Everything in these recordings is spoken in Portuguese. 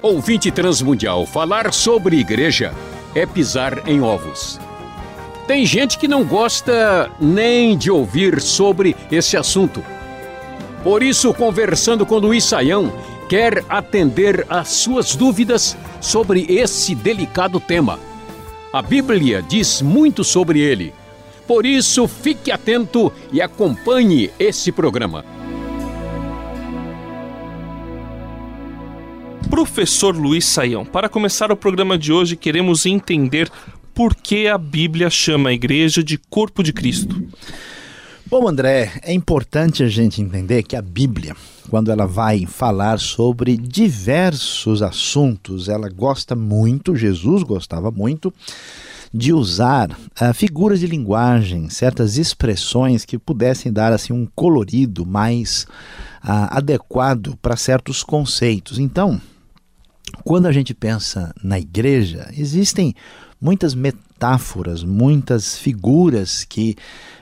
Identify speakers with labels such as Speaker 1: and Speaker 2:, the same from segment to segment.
Speaker 1: Ouvinte Transmundial, falar sobre igreja é pisar em ovos. Tem gente que não gosta nem de ouvir sobre esse assunto. Por isso, conversando com Luiz Saião, quer atender às suas dúvidas sobre esse delicado tema. A Bíblia diz muito sobre ele. Por isso, fique atento e acompanhe esse programa.
Speaker 2: Professor Luiz Saião, para começar o programa de hoje, queremos entender por que a Bíblia chama a igreja de corpo de Cristo.
Speaker 3: Bom, André, é importante a gente entender que a Bíblia, quando ela vai falar sobre diversos assuntos, ela gosta muito, Jesus gostava muito, de usar uh, figuras de linguagem, certas expressões que pudessem dar assim um colorido mais uh, adequado para certos conceitos. Então, quando a gente pensa na igreja, existem muitas metáforas, muitas figuras que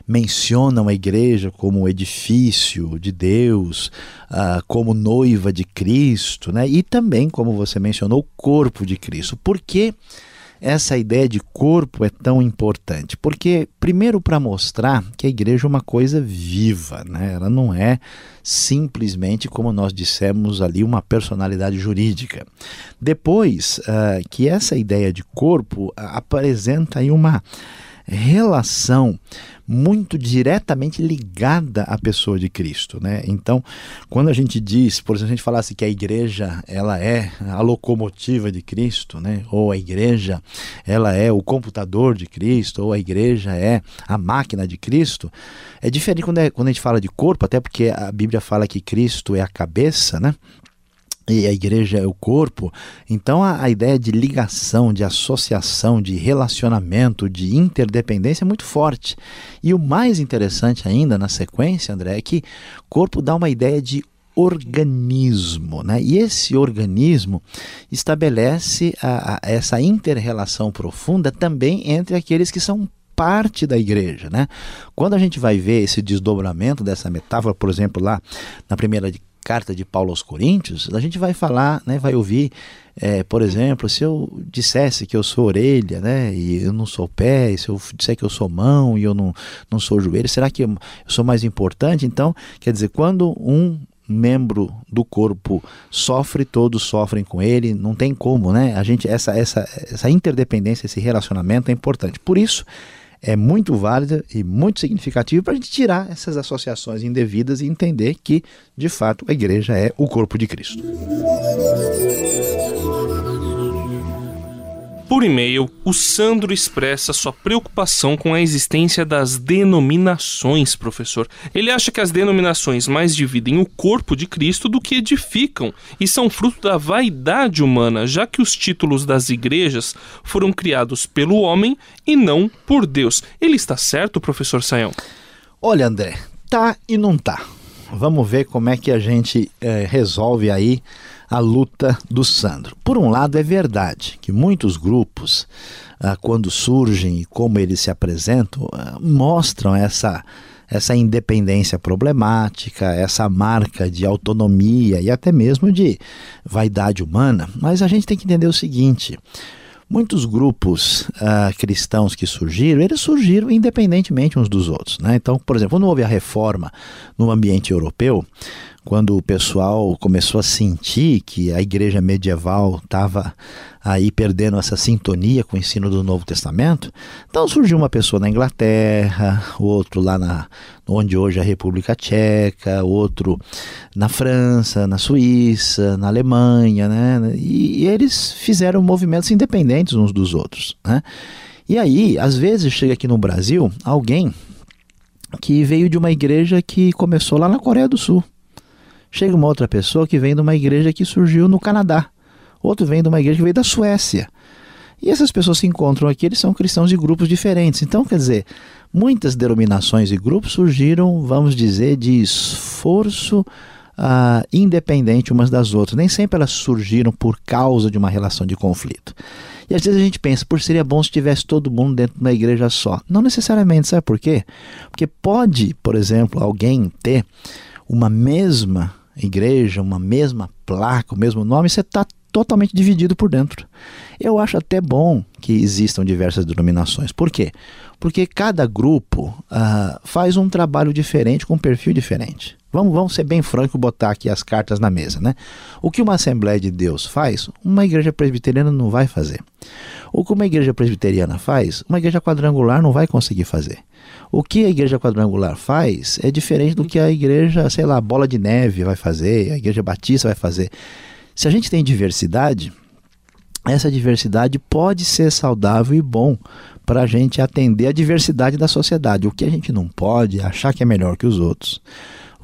Speaker 3: mencionam a igreja como edifício de Deus, uh, como noiva de Cristo, né? e também, como você mencionou, o corpo de Cristo. Por que essa ideia de corpo é tão importante? Porque, primeiro, para mostrar que a igreja é uma coisa viva, né? ela não é simplesmente, como nós dissemos ali, uma personalidade jurídica. Depois, uh, que essa ideia de corpo uh, apresenta aí uma relação muito diretamente ligada à pessoa de Cristo, né? Então, quando a gente diz, por exemplo, a gente falasse que a igreja ela é a locomotiva de Cristo, né? Ou a igreja ela é o computador de Cristo, ou a igreja é a máquina de Cristo, é diferente quando, é, quando a gente fala de corpo, até porque a Bíblia fala que Cristo é a cabeça, né? E a igreja é o corpo, então a, a, ideia de ligação, de associação, de relacionamento, de interdependência é muito forte. E o mais interessante ainda na sequência, André, é que corpo dá uma ideia de organismo, né? E esse organismo estabelece a, a, essa interrelação profunda também entre aqueles que são parte da igreja, né? Quando a gente vai ver esse desdobramento dessa metáfora, por exemplo, lá na primeira carta de Paulo aos Coríntios, a gente vai falar, né, vai ouvir, é, por exemplo, se eu dissesse que eu sou orelha, né, e eu não sou pé, se eu disser que eu sou mão e eu não, não sou joelho, será que eu sou mais importante? Então, quer dizer, quando um membro do corpo sofre, todos sofrem com ele, não tem como, né? A gente essa essa essa interdependência, esse relacionamento é importante. Por isso, é muito válida e muito significativa para a gente tirar essas associações indevidas e entender que, de fato, a igreja é o corpo de Cristo.
Speaker 2: Por e-mail, o Sandro expressa sua preocupação com a existência das denominações, professor. Ele acha que as denominações mais dividem o corpo de Cristo do que edificam e são fruto da vaidade humana, já que os títulos das igrejas foram criados pelo homem e não por Deus. Ele está certo, professor Saião?
Speaker 3: Olha, André, tá e não tá. Vamos ver como é que a gente é, resolve aí a luta do Sandro. Por um lado, é verdade que muitos grupos, ah, quando surgem e como eles se apresentam, ah, mostram essa essa independência problemática, essa marca de autonomia e até mesmo de vaidade humana. Mas a gente tem que entender o seguinte: muitos grupos uh, cristãos que surgiram, eles surgiram independentemente uns dos outros. Né? Então, por exemplo, quando houve a reforma no ambiente europeu, quando o pessoal começou a sentir que a igreja medieval estava aí perdendo essa sintonia com o ensino do Novo Testamento, então surgiu uma pessoa na Inglaterra, outro lá na onde hoje é a República Tcheca, outro na França, na Suíça, na Alemanha, né? E, e eles fizeram movimentos independentes uns dos outros, né? E aí, às vezes chega aqui no Brasil alguém que veio de uma igreja que começou lá na Coreia do Sul Chega uma outra pessoa que vem de uma igreja que surgiu no Canadá. Outro vem de uma igreja que veio da Suécia. E essas pessoas se encontram aqui, eles são cristãos de grupos diferentes. Então, quer dizer, muitas denominações e grupos surgiram, vamos dizer, de esforço uh, independente umas das outras. Nem sempre elas surgiram por causa de uma relação de conflito. E às vezes a gente pensa, por seria bom se tivesse todo mundo dentro de uma igreja só. Não necessariamente, sabe por quê? Porque pode, por exemplo, alguém ter uma mesma igreja, uma mesma placa, o mesmo nome, você está totalmente dividido por dentro. Eu acho até bom que existam diversas denominações. Por quê? Porque cada grupo uh, faz um trabalho diferente, com um perfil diferente. Vamos, vamos ser bem franco e botar aqui as cartas na mesa, né? O que uma Assembleia de Deus faz, uma igreja presbiteriana não vai fazer. O que uma igreja presbiteriana faz, uma igreja quadrangular não vai conseguir fazer. O que a igreja quadrangular faz é diferente do que a igreja, sei lá, bola de neve vai fazer, a igreja batista vai fazer. Se a gente tem diversidade, essa diversidade pode ser saudável e bom para a gente atender a diversidade da sociedade. O que a gente não pode é achar que é melhor que os outros.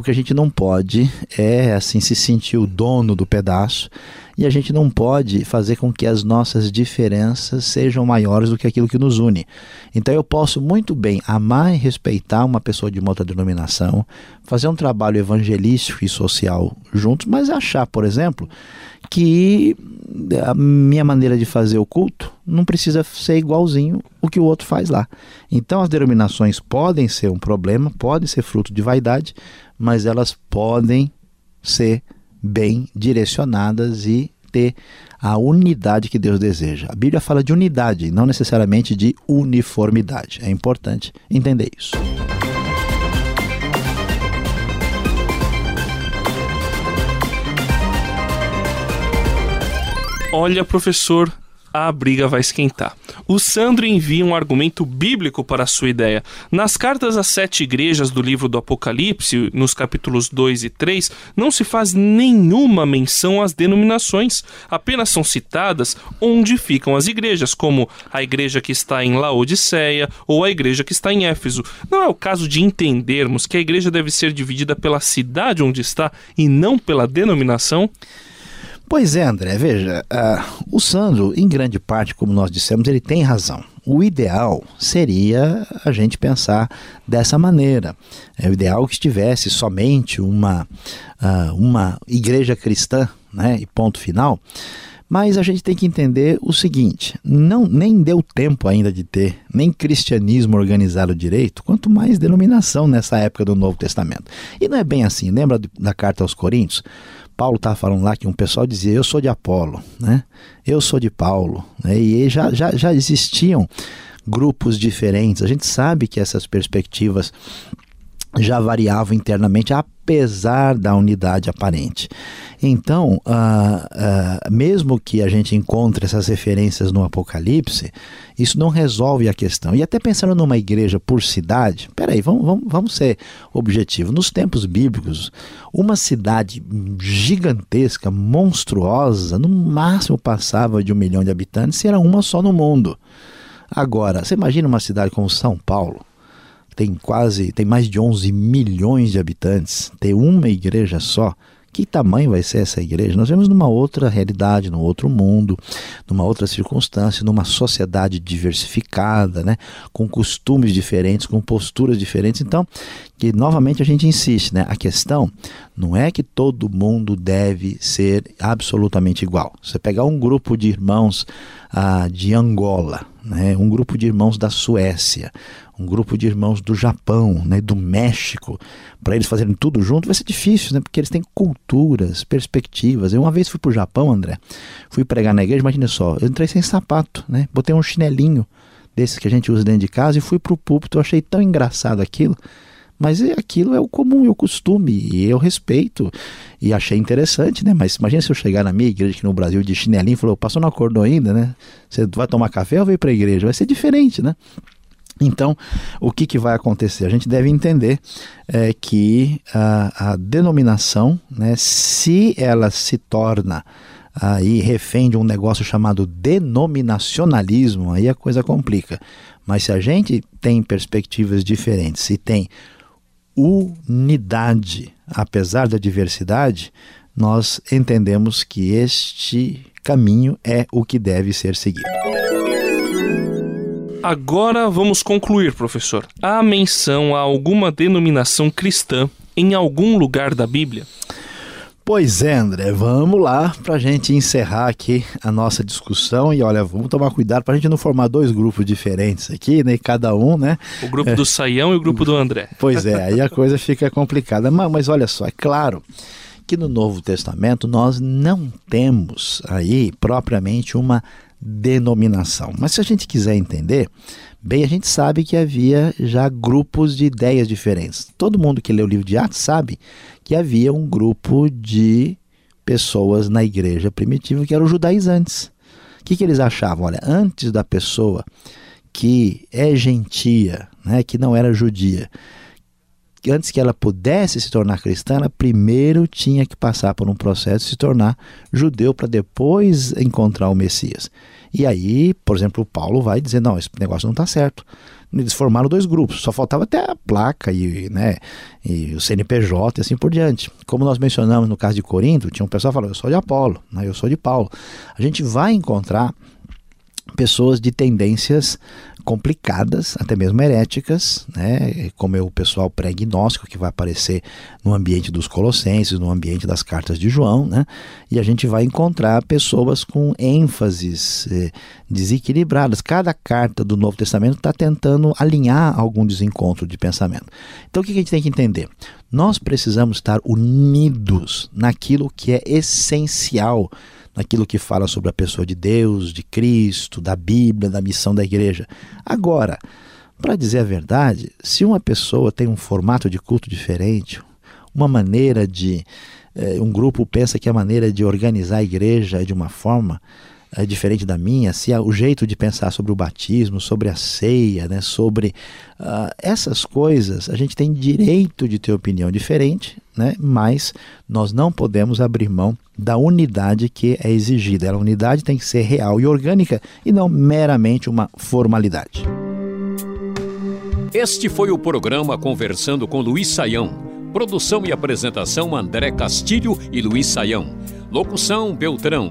Speaker 3: O que a gente não pode é assim se sentir o dono do pedaço e a gente não pode fazer com que as nossas diferenças sejam maiores do que aquilo que nos une. Então eu posso muito bem amar e respeitar uma pessoa de uma outra denominação, fazer um trabalho evangelístico e social juntos, mas achar, por exemplo, que a minha maneira de fazer o culto não precisa ser igualzinho o que o outro faz lá. Então as denominações podem ser um problema, podem ser fruto de vaidade, mas elas podem ser bem direcionadas e ter a unidade que Deus deseja. A Bíblia fala de unidade, não necessariamente de uniformidade. É importante entender isso.
Speaker 2: Olha, professor, a briga vai esquentar. O Sandro envia um argumento bíblico para a sua ideia. Nas cartas às sete igrejas do livro do Apocalipse, nos capítulos 2 e 3, não se faz nenhuma menção às denominações. Apenas são citadas onde ficam as igrejas, como a igreja que está em Laodiceia ou a igreja que está em Éfeso. Não é o caso de entendermos que a igreja deve ser dividida pela cidade onde está e não pela denominação?
Speaker 3: Pois é, André, veja, uh, o Sandro, em grande parte, como nós dissemos, ele tem razão. O ideal seria a gente pensar dessa maneira. É o ideal que estivesse somente uma, uh, uma igreja cristã, né, e ponto final. Mas a gente tem que entender o seguinte: não nem deu tempo ainda de ter nem cristianismo organizado direito, quanto mais denominação nessa época do Novo Testamento. E não é bem assim. Lembra da carta aos Coríntios? Paulo estava falando lá que um pessoal dizia eu sou de Apolo, né? Eu sou de Paulo, né? E já, já, já existiam grupos diferentes. A gente sabe que essas perspectivas já variavam internamente, apesar da unidade aparente. Então, uh, uh, mesmo que a gente encontre essas referências no Apocalipse, isso não resolve a questão. E até pensando numa igreja por cidade, peraí, vamos, vamos, vamos ser objetivos. Nos tempos bíblicos, uma cidade gigantesca, monstruosa, no máximo passava de um milhão de habitantes, e era uma só no mundo. Agora, você imagina uma cidade como São Paulo, tem quase, tem mais de 11 milhões de habitantes, ter uma igreja só, que tamanho vai ser essa igreja? Nós vemos numa outra realidade, num outro mundo, numa outra circunstância, numa sociedade diversificada, né? com costumes diferentes, com posturas diferentes. Então, que novamente a gente insiste, né? a questão não é que todo mundo deve ser absolutamente igual. Você pegar um grupo de irmãos ah, de Angola, né? um grupo de irmãos da Suécia, um grupo de irmãos do Japão, né, do México, para eles fazerem tudo junto, vai ser difícil, né? Porque eles têm culturas, perspectivas. Eu uma vez fui para o Japão, André, fui pregar na igreja, imagina só, eu entrei sem sapato, né? Botei um chinelinho desses que a gente usa dentro de casa e fui para o púlpito. Eu achei tão engraçado aquilo. Mas é, aquilo é o comum, é o costume, e eu respeito e achei interessante, né? Mas imagina se eu chegar na minha igreja aqui no Brasil de chinelinho e falou, passou não acordou ainda, né? Você vai tomar café ou veio para a igreja? Vai ser diferente, né? Então, o que, que vai acontecer? A gente deve entender é, que a, a denominação, né, se ela se torna aí refém de um negócio chamado denominacionalismo, aí a coisa complica. Mas se a gente tem perspectivas diferentes, se tem unidade, apesar da diversidade, nós entendemos que este caminho é o que deve ser seguido.
Speaker 2: Agora vamos concluir, professor. Há menção a alguma denominação cristã em algum lugar da Bíblia?
Speaker 3: Pois é, André, vamos lá para a gente encerrar aqui a nossa discussão e olha, vamos tomar cuidado para a gente não formar dois grupos diferentes aqui, né? Cada um, né?
Speaker 2: O grupo do Saião e o grupo do André.
Speaker 3: Pois é, aí a coisa fica complicada. Mas, mas olha só, é claro que no Novo Testamento nós não temos aí propriamente uma denominação. Mas se a gente quiser entender, bem, a gente sabe que havia já grupos de ideias diferentes. Todo mundo que lê o livro de Atos sabe que havia um grupo de pessoas na igreja primitiva que eram judaizantes. O que, que eles achavam? Olha, antes da pessoa que é gentia, né, que não era judia, antes que ela pudesse se tornar cristã, ela primeiro tinha que passar por um processo de se tornar judeu para depois encontrar o Messias. E aí, por exemplo, o Paulo vai dizer: não, esse negócio não está certo. Eles formaram dois grupos, só faltava até a placa e, né, e o CNPJ e assim por diante. Como nós mencionamos no caso de Corinto, tinha um pessoal falando: eu sou de Apolo, né, eu sou de Paulo. A gente vai encontrar pessoas de tendências complicadas, até mesmo heréticas, né? como é o pessoal pré-gnóstico que vai aparecer no ambiente dos Colossenses, no ambiente das cartas de João, né? e a gente vai encontrar pessoas com ênfases eh, desequilibradas. Cada carta do Novo Testamento está tentando alinhar algum desencontro de pensamento. Então o que a gente tem que entender? Nós precisamos estar unidos naquilo que é essencial naquilo que fala sobre a pessoa de Deus, de Cristo, da Bíblia, da missão da igreja. Agora, para dizer a verdade, se uma pessoa tem um formato de culto diferente, uma maneira de. Eh, um grupo pensa que a maneira de organizar a igreja é de uma forma é diferente da minha, se o jeito de pensar sobre o batismo, sobre a ceia, né, sobre uh, essas coisas, a gente tem direito de ter opinião diferente, né, mas nós não podemos abrir mão da unidade que é exigida. A unidade tem que ser real e orgânica e não meramente uma formalidade.
Speaker 1: Este foi o programa Conversando com Luiz Saião. Produção e apresentação André Castilho e Luiz Saião. Locução Beltrão.